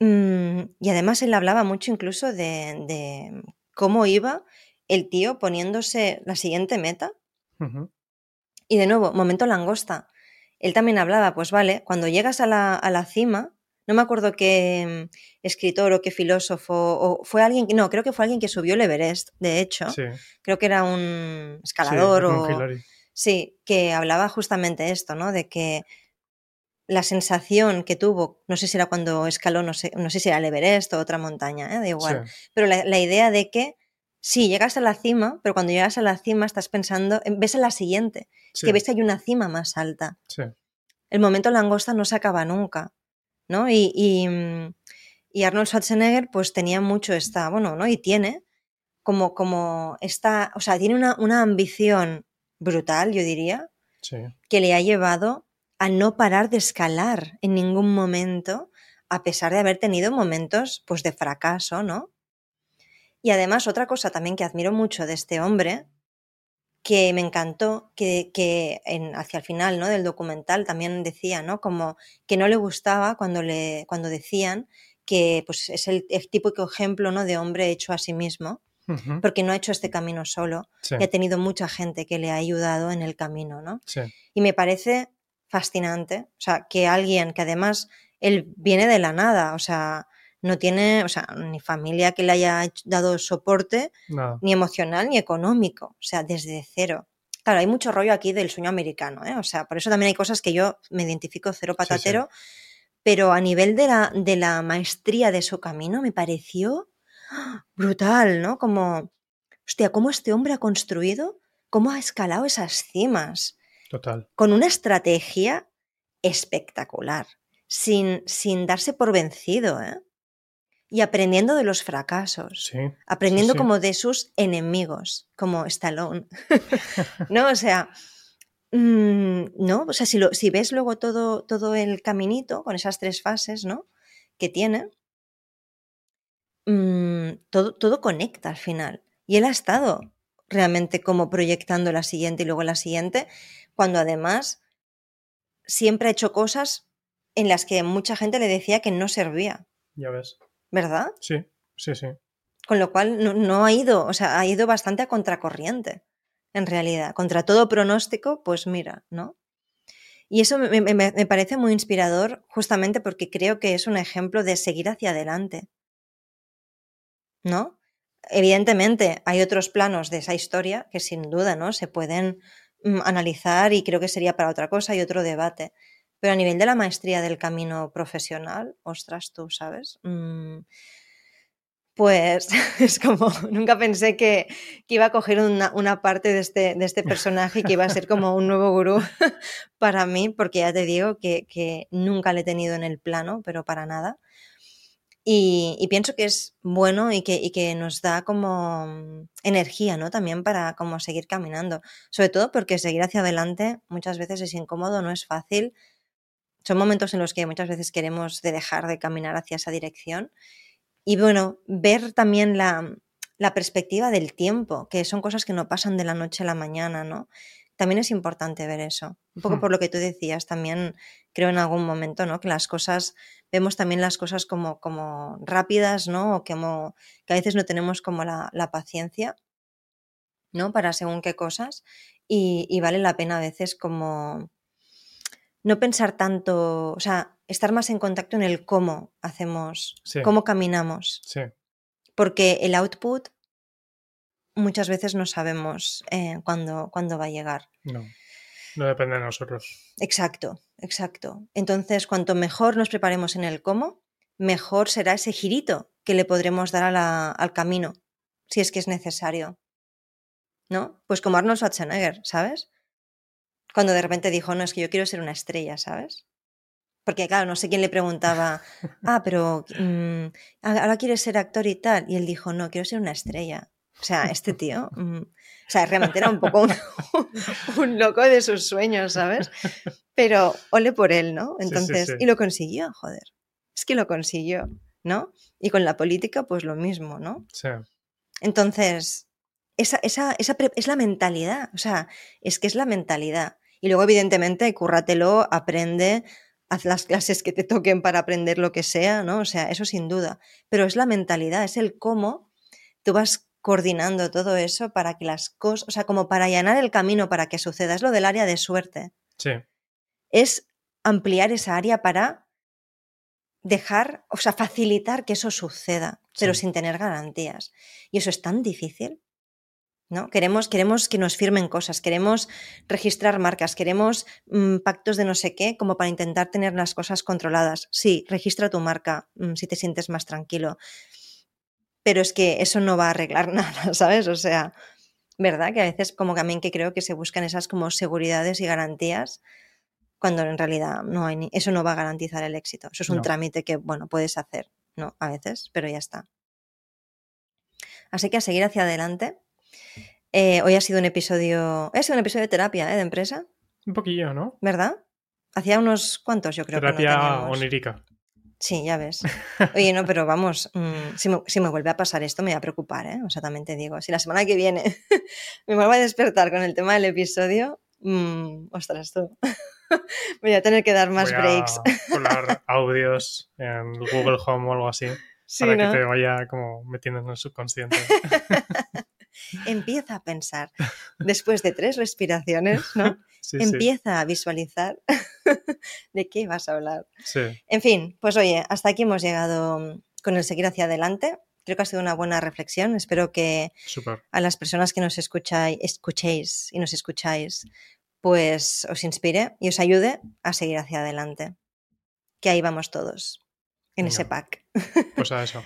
mm, y además él hablaba mucho incluso de, de cómo iba el tío poniéndose la siguiente meta. Y de nuevo, momento langosta. Él también hablaba, pues vale, cuando llegas a la, a la cima, no me acuerdo qué mm, escritor o qué filósofo, o fue alguien, que- no, creo que fue alguien que subió el Everest, de hecho, Sí. creo que era un Sí, escalador Edmund o... Hillary. Sí, que hablaba justamente esto, ¿no? De que la sensación que tuvo, no sé si era cuando escaló, no sé, no sé si era el Everest o otra montaña, ¿eh? da igual, Sí. pero la, la idea de que sí, llegas a la cima, pero cuando llegas a la cima estás pensando, en- ves a la siguiente, Sí. que ves que hay una cima más alta. Sí. El momento langosta no se acaba nunca, ¿no? Y, y, mm, y Arnold Schwarzenegger pues tenía mucho esta, bueno, ¿no? Y tiene como, como esta, o sea, tiene una, una ambición brutal, yo diría, Sí. que le ha llevado a no parar de escalar en ningún momento, a pesar de haber tenido momentos pues de fracaso, ¿no? Y además otra cosa también que admiro mucho de este hombre, que me encantó, que, que en- hacia el final ¿no? del documental también decía, ¿no? Como que no le gustaba cuando, le, cuando decían que pues, es el, el típico ejemplo ¿no? de hombre hecho a sí mismo, porque no ha hecho este camino solo Sí. y ha tenido mucha gente que le ha ayudado en el camino, ¿no? Sí. Y me parece fascinante, o sea, que alguien que además él viene de la nada, o sea, no tiene, o sea, ni familia que le haya dado soporte, ni emocional ni económico, o sea, desde cero. Claro, hay mucho rollo aquí del sueño americano, ¿eh? o sea, por eso también hay cosas que yo me identifico cero patatero, pero a nivel de la, de la maestría de su camino me pareció brutal, ¿no? Como, hostia, cómo este hombre ha construido, cómo ha escalado esas cimas. Total. Con una estrategia espectacular, sin, sin darse por vencido, ¿eh? Y aprendiendo de los fracasos, sí, aprendiendo como de sus enemigos, como Stallone. ¿No? O sea, mm, ¿no? O sea, si, lo, si ves luego todo, todo el caminito con esas tres fases, ¿no? Que tiene, mm, todo, todo conecta al final. Y él ha estado realmente como proyectando la siguiente y luego la siguiente, cuando además siempre ha hecho cosas en las que mucha gente le decía que no servía. Ya ves. ¿Verdad? Sí, sí, sí. Con lo cual no, ha ido, o sea, ha ido bastante a contracorriente, en realidad. Contra todo pronóstico, pues mira, ¿no? Y eso me, me, parece muy inspirador justamente porque creo que es un ejemplo de seguir hacia adelante. ¿No? Evidentemente hay otros planos de esa historia que sin duda, ¿no? Se pueden mm, analizar y creo que sería para otra cosa y otro debate. Pero a nivel de la maestría del camino profesional, ostras, tú, ¿sabes? Mm, pues es como, nunca pensé que, iba a coger una, parte de este, de este, personaje y que iba a ser como un nuevo gurú para mí, porque ya te digo que, nunca le he tenido en el plano, pero para nada. Y, pienso que es bueno y que, y que, nos da como energía, ¿no? También para como seguir caminando. Sobre todo porque seguir hacia adelante muchas veces es incómodo, no es fácil son momentos en los que muchas veces queremos dejar de caminar hacia esa dirección. Y bueno, ver también la, perspectiva del tiempo, que son cosas que no pasan de la noche a la mañana, ¿no? También es importante ver eso. Un poco por lo que tú decías, también creo en algún momento, ¿no? Que las cosas, vemos también las cosas como, como rápidas, ¿no? O como, que a veces no tenemos como la, paciencia, ¿no? Para según qué cosas. Y, y, vale la pena a veces como no pensar tanto, o sea, estar más en contacto en el cómo hacemos, cómo caminamos. Sí. Porque el output muchas veces no sabemos eh, cuándo, va a llegar. No, no depende de nosotros. Exacto, exacto. Entonces, cuanto mejor nos preparemos en el cómo, mejor será ese girito que le podremos dar al camino, si es que es necesario. ¿No? Pues como Arnold Schwarzenegger, ¿sabes? Cuando de repente dijo, no, es que yo quiero ser una estrella, ¿sabes? Porque claro, no sé quién le preguntaba, ah, pero mm, ahora quieres ser actor y tal. Y él dijo, no, quiero ser una estrella. O sea, este tío, mm, o sea, realmente era un poco un, loco de sus sueños, ¿sabes? Pero ole por él, ¿no? Entonces, y lo consiguió, joder. Es que lo consiguió, ¿no? Y con la política, pues lo mismo, ¿no? Sí. Entonces, esa, esa, esa es la mentalidad, o sea, es que es la mentalidad. Y luego, evidentemente, cúrratelo, aprende, haz las clases que te toquen para aprender lo que sea, ¿no? O sea, eso sin duda. Pero es la mentalidad, es el cómo tú vas coordinando todo eso para que las cosas, o sea, como para allanar el camino para que suceda. Es lo del área de suerte. Sí. Es ampliar esa área para dejar, o sea, facilitar que eso suceda, pero sin tener garantías. Y eso es tan difícil. ¿No? Queremos, queremos que nos firmen cosas, queremos registrar marcas, queremos mm, pactos de no sé qué, como para intentar tener las cosas controladas. Sí, registra tu marca mm, si te sientes más tranquilo. Pero es que eso no va a arreglar nada, ¿sabes? O sea, ¿verdad? Que a veces como también que creo que se buscan esas como seguridades y garantías cuando en realidad no hay ni, eso no va a garantizar el éxito. Eso es un trámite que, bueno, puedes hacer, ¿no? A veces, pero ya está. Así que a seguir hacia adelante eh, hoy ha sido un episodio. Ha sido un episodio de terapia, ¿eh? De empresa. Un poquillo, ¿no? ¿Verdad? Hacía unos cuantos, yo creo. Terapia onírica. Sí, ya ves. Oye, no, pero vamos, mm, si, me, vuelve a pasar esto me voy a preocupar, ¿eh? O sea, también te digo, si la semana que viene me vuelvo a despertar con el tema del episodio, mmm, ostras, tú. voy a tener que dar más voy breaks. A audios en Google Home o algo así. para que te vaya como metiendo en el subconsciente. Empieza a pensar. Después de tres respiraciones, ¿no? empieza a visualizar de qué vas a hablar. En fin, pues oye, hasta aquí hemos llegado con el seguir hacia adelante. Creo que ha sido una buena reflexión. Espero que a las personas que nos escucháis, escuchéis y nos escucháis, pues os inspire y os ayude a seguir hacia adelante. Que ahí vamos todos, en ese pack. Pues a eso.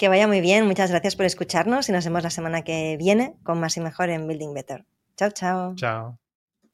Que vaya muy bien, muchas gracias por escucharnos y nos vemos la semana que viene con más y mejor en Building Better. Chao, chao. Chao.